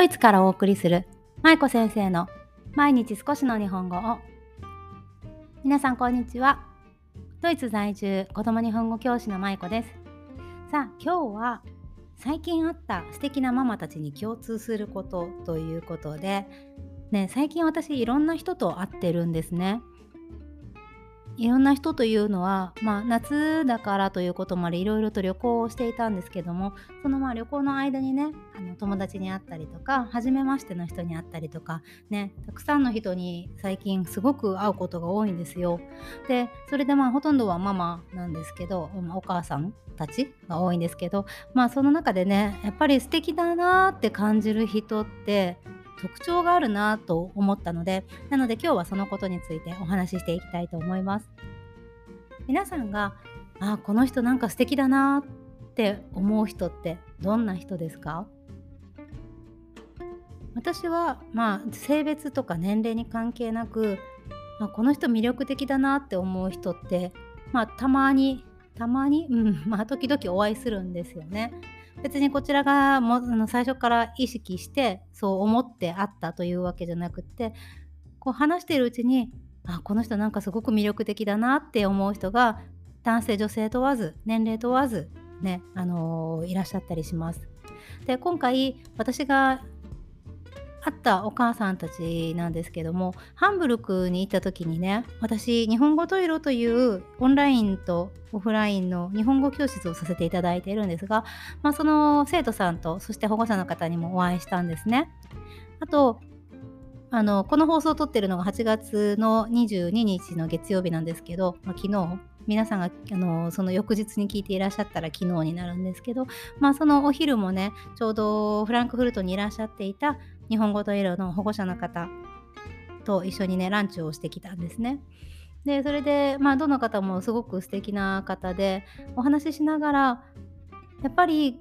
ドイツからお送りする舞子先生の毎日少しの日本語を。皆さんこんにちは。ドイツ在住子供日本語教師の舞子です。さあ今日は最近あった素敵なママたちに共通することということでね最近私いろんな人と会ってるんですね。いろんな人というのは、まあ、夏だからということもありいろいろと旅行をしていたんですけどもそのまあ旅行の間にねあの友達に会ったりとか初めましての人に会ったりとかねたくさんの人に最近すごく会うことが多いんですよ。でそれでまあほとんどはママなんですけど、まあ、お母さんたちが多いんですけどまあその中でねやっぱり素敵だなって感じる人って特徴があるなと思ったのでなので今日はそのことについてお話ししていきたいと思います皆さんがあこの人なんか素敵だなって思う人ってどんな人ですか？私はまあ性別とか年齢に関係なく、まあ、この人魅力的だなって思う人ってまあたまにたまに、うんまあ、時々お会いするんですよね。別にこちらがもあの最初から意識してそう思ってあったというわけじゃなくてこう話しているうちにあこの人なんかすごく魅力的だなって思う人が男性女性問わず年齢問わずね、あのー、いらっしゃったりします。で今回私が会ったお母さんたちなんですけどもハンブルクに行った時にね私日本語トイロというオンラインとオフラインの日本語教室をさせていただいているんですが、まあ、その生徒さんとそして保護者の方にもお会いしたんですね。あとあのこの放送を撮ってるのが8月の22日の月曜日なんですけど、まあ、昨日皆さんがあのその翌日に聞いていらっしゃったら昨日になるんですけど、まあ、そのお昼もねちょうどフランクフルトにいらっしゃっていた日本語と色の保護者の方と一緒にねランチをしてきたんですね。でそれでまあどの方もすごく素敵な方でお話ししながらやっぱり、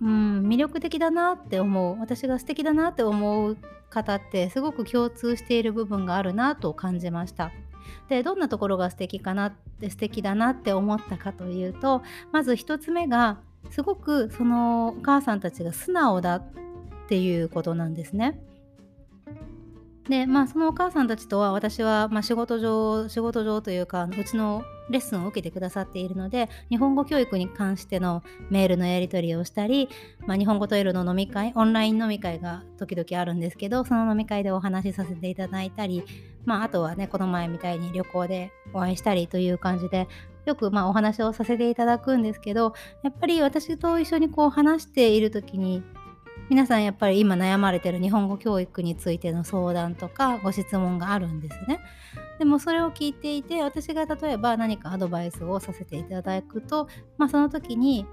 うん、魅力的だなって思う私が素敵だなって思う方ってすごく共通している部分があるなと感じました。でどんなところが素敵かなって素敵だなって思ったかというとまず1つ目がすごくそのお母さんたちが素直だっていうことなんですね。でまあそのお母さんたちとは私は、まあ、仕事上仕事上というかうちのレッスンを受けてくださっているので日本語教育に関してのメールのやり取りをしたり、まあ、日本語トイレの飲み会オンライン飲み会が時々あるんですけどその飲み会でお話しさせていただいたり、まあ、あとはねこの前みたいに旅行でお会いしたりという感じでよくまお話をさせていただくんですけどやっぱり私と一緒にこう話している時に皆さんやっぱり今悩まれてる日本語教育についての相談とかご質問があるんですね。でもそれを聞いていて私が例えば何かアドバイスをさせていただくと、まあ、その時に、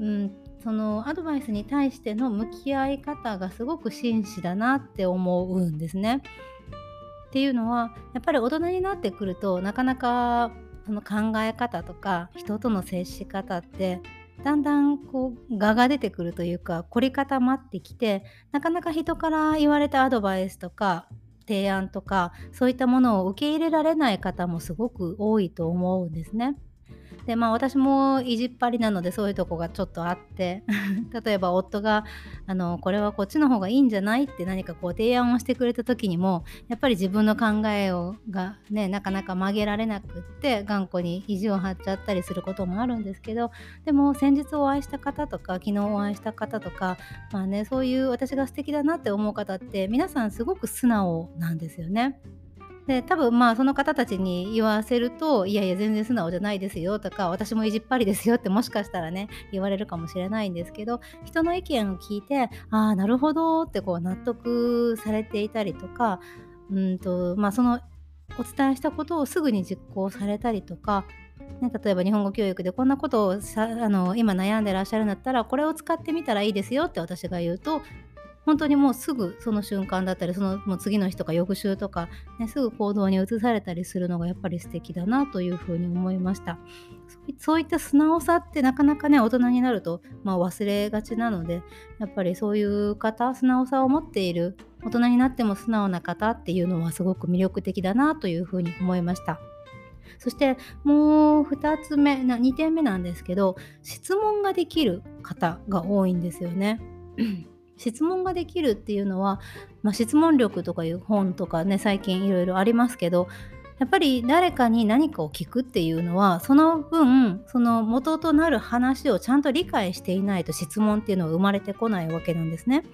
うん、そのアドバイスに対しての向き合い方がすごく真摯だなって思うんですね。っていうのはやっぱり大人になってくるとなかなかその考え方とか人との接し方ってだんだんこう蛾が出てくるというか凝り固まってきてなかなか人から言われたアドバイスとか提案とかそういったものを受け入れられない方もすごく多いと思うんですね。でまあ私も意地っ張りなのでそういうとこがちょっとあって 例えば夫があのこれはこっちの方がいいんじゃないって何かこう提案をしてくれた時にもやっぱり自分の考えをがねなかなか曲げられなくって頑固に意地を張っちゃったりすることもあるんですけどでも先日お会いした方とか昨日お会いした方とかまあねそういう私が素敵だなって思う方って皆さんすごく素直なんですよね。で多分まあその方たちに言わせるといやいや全然素直じゃないですよとか私も意地っ張りですよってもしかしたらね言われるかもしれないんですけど人の意見を聞いてああなるほどってこう納得されていたりとかうんとまあそのお伝えしたことをすぐに実行されたりとかね、例えば日本語教育でこんなことをさあの今悩んでらっしゃるんだったらこれを使ってみたらいいですよって私が言うと本当にもうすぐその瞬間だったりそのもう次の日とか翌週とか、ね、すぐ行動に移されたりするのがやっぱり素敵だなというふうに思いましたそういった素直さってなかなかね大人になると、まあ、忘れがちなのでやっぱりそういう方素直さを持っている大人になっても素直な方っていうのはすごく魅力的だなというふうに思いましたそしてもう2つ目2点目なんですけど質問ができる方が多いんですよね。質問ができるっていうのは、まあ、質問力とかいう本とかね最近いろいろありますけどやっぱり誰かに何かを聞くっていうのはその分その元となる話をちゃんと理解していないと質問っていうのは生まれてこないわけなんですね。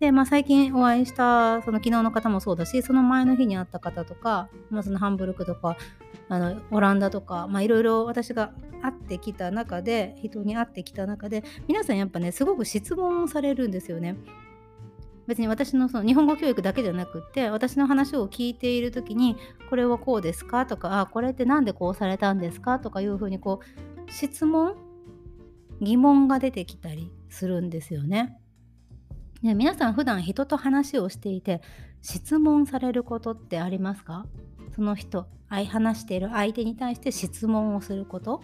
で、まあ、最近お会いしたその昨日の方もそうだしその前の日に会った方とか、まあ、そのハンブルクとかあのオランダとかいろいろ私が会ってきた中で人に会ってきた中で皆さんやっぱねすごく質問をされるんですよね。別に私のその日本語教育だけじゃなくて私の話を聞いている時にこれはこうですかとかあこれって何でこうされたんですか？とかいうふうにこう質問疑問が出てきたりするんですよね。ね皆さん普段人と話をしていて質問されることってありますか？その人話している相手に対して質問をすること？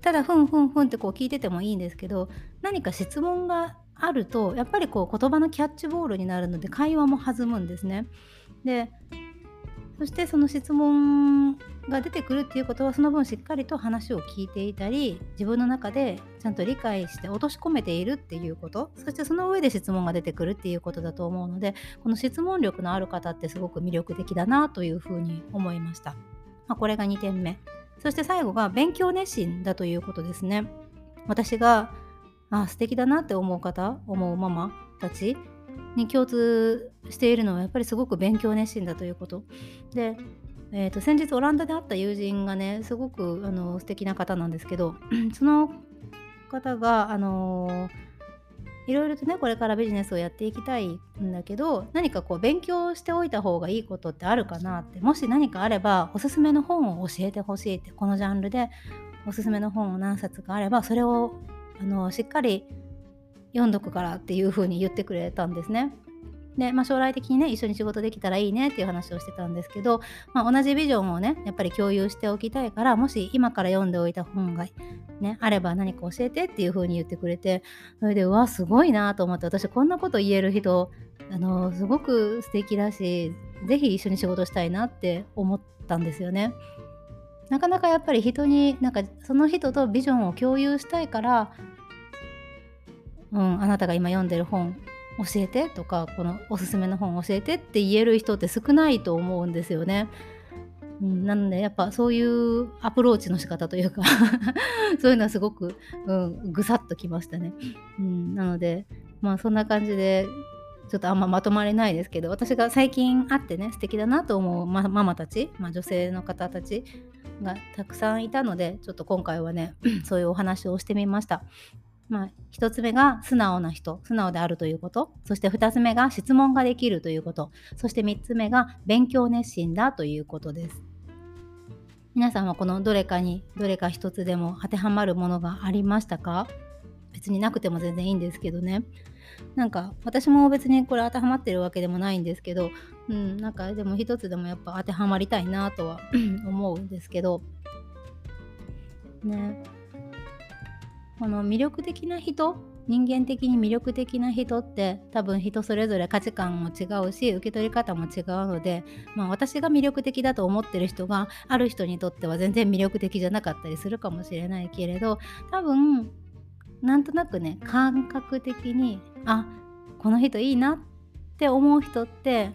ただふんふんふんってこう聞いててもいいんですけど何か質問があるとやっぱりこう言葉のキャッチボールになるので会話も弾むんですね。でそしてその質問が出てくるっていうことはその分しっかりと話を聞いていたり自分の中でちゃんと理解して落とし込めているっていうことそしてその上で質問が出てくるっていうことだと思うのでこの質問力のある方ってすごく魅力的だなというふうに思いました。まあ、これが2点目そして最後が勉強熱心だということですね。私があ素敵だなって思う方思うママたちに共通しているのはやっぱりすごく勉強熱心だということ。で、えーと、先日オランダで会った友人がねすごくあの素敵な方なんですけど その方があのいろいろとねこれからビジネスをやっていきたいんだけど何かこう勉強しておいた方がいいことってあるかなってもし何かあればおすすめの本を教えてほしいってこのジャンルでおすすめの本を何冊かあればそれをあのしっかり読んどくからっていう風に言ってくれたんですね。で、まあ、将来的にね一緒に仕事できたらいいねっていう話をしてたんですけど、まあ、同じビジョンをねやっぱり共有しておきたいからもし今から読んでおいた本が、ね、あれば何か教えてっていう風に言ってくれてそれでうわすごいなと思って私こんなこと言える人あのすごく素敵だし是非一緒に仕事したいなって思ったんですよね。なかなかやっぱり人になんかその人とビジョンを共有したいからうん、あなたが今読んでる本教えてとかこのおすすめの本教えてって言える人って少ないと思うんですよね。うん、なのでやっぱそういうアプローチの仕方というか そういうのはすごく、うん、ぐさっときましたね。うん、なのでまあそんな感じでちょっとあんままとまれないですけど私が最近会ってね素敵だなと思うママたち、まあ、女性の方たちがたくさんいたのでちょっと今回はね そういうお話をしてみました。まあ、1つ目が素直な人、素直であるということ。そして2つ目が質問ができるということ。そして3つ目が勉強熱心だということです。皆さんはこのどれかに、どれか1つでも当てはまるものがありましたか？別になくても全然いいんですけどね。なんか私も別にこれ当てはまってるわけでもないんですけど、うん、なんかでも一つでもやっぱ当てはまりたいなとは 思うんですけど、ね。この魅力的な人人間的に魅力的な人って多分人それぞれ価値観も違うし受け取り方も違うので、まあ、私が魅力的だと思ってる人がある人にとっては全然魅力的じゃなかったりするかもしれないけれど多分なんとなくね感覚的にあこの人いいなって思う人って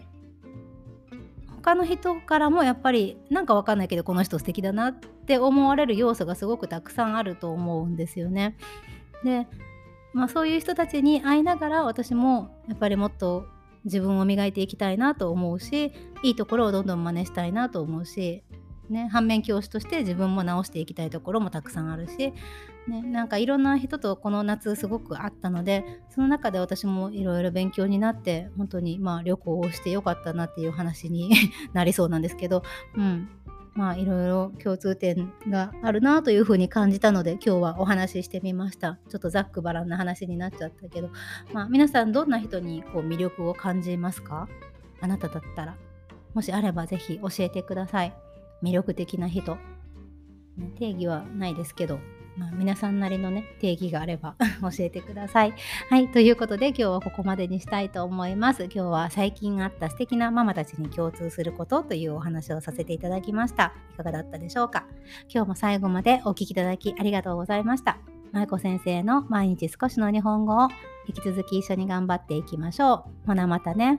他の人からもやっぱりなんかわかんないけどこの人素敵だなって思われる要素がすごくたくさんあると思うんですよね。で、まあ、そういう人たちに会いながら私もやっぱりもっと自分を磨いていきたいなと思うしいいところをどんどん真似したいなと思うしね、反面教師として自分も直していきたいところもたくさんあるし、ね、なんかいろんな人とこの夏すごくあったのでその中で私もいろいろ勉強になって本当にまあ旅行をしてよかったなっていう話に なりそうなんですけど、うん、まあいろいろ共通点があるなというふうに感じたので今日はお話ししてみました。ちょっとざっくばらんな話になっちゃったけど、まあ、皆さんどんな人にこう魅力を感じますか？あなただったら。もしあれば是非教えてください。魅力的な人、ね、定義はないですけど、まあ、皆さんなりのね定義があれば 教えてください。はいということで今日はここまでにしたいと思います。今日は最近あった素敵なママたちに共通することというお話をさせていただきました。いかがだったでしょうか？今日も最後までお聴きいただきありがとうございました。舞子先生の毎日少しの日本語を引き続き一緒に頑張っていきましょう。ほなまたね。